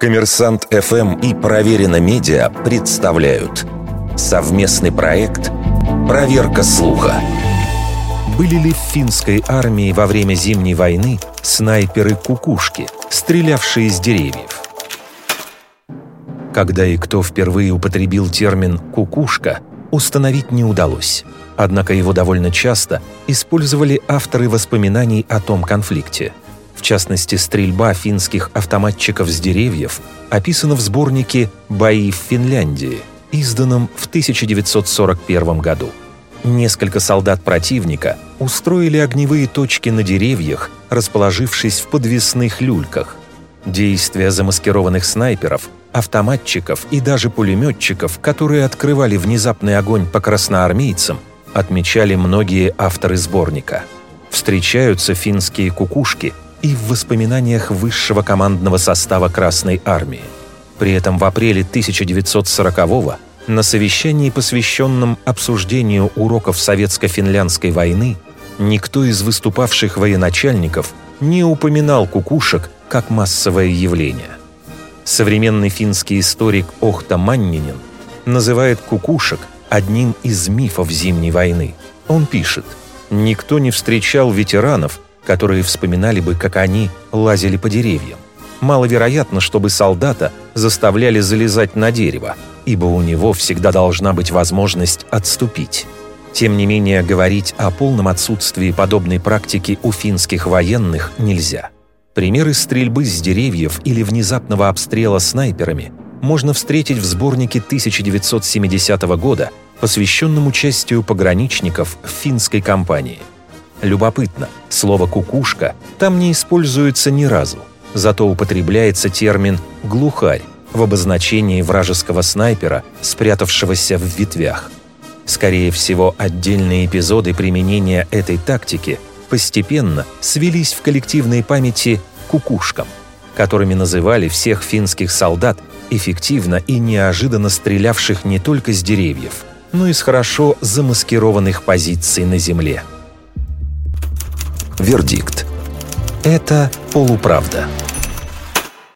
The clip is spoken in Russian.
Коммерсант ФМ и Проверено Медиа представляют совместный проект «Проверка слуха». Были ли в финской армии во время Зимней войны снайперы-кукушки, стрелявшие из деревьев? Когда и кто впервые употребил термин «кукушка», установить не удалось. Однако его довольно часто использовали авторы воспоминаний о том конфликте – в частности, стрельба финских автоматчиков с деревьев описана в сборнике «Бои в Финляндии», изданном в 1941 году. Несколько солдат противника устроили огневые точки на деревьях, расположившись в подвесных люльках. Действия замаскированных снайперов, автоматчиков и даже пулеметчиков, которые открывали внезапный огонь по красноармейцам, отмечали многие авторы сборника. Встречаются финские кукушки – и в воспоминаниях высшего командного состава Красной Армии. При этом в апреле 1940-го на совещании, посвященном обсуждению уроков Советско-финляндской войны, никто из выступавших военачальников не упоминал кукушек как массовое явление. Современный финский историк Охта Маннинин называет кукушек одним из мифов Зимней войны. Он пишет, «Никто не встречал ветеранов, которые вспоминали бы, как они лазили по деревьям. Маловероятно, чтобы солдата заставляли залезать на дерево, ибо у него всегда должна быть возможность отступить. Тем не менее, говорить о полном отсутствии подобной практики у финских военных нельзя. Примеры стрельбы с деревьев или внезапного обстрела снайперами можно встретить в сборнике 1970 года, посвященном участию пограничников в финской кампании – Любопытно, слово «кукушка» там не используется ни разу, зато употребляется термин «глухарь» в обозначении вражеского снайпера, спрятавшегося в ветвях. Скорее всего, отдельные эпизоды применения этой тактики постепенно свелись в коллективной памяти кукушкам, которыми называли всех финских солдат, эффективно и неожиданно стрелявших не только с деревьев, но и с хорошо замаскированных позиций на земле. Вердикт. Это полуправда.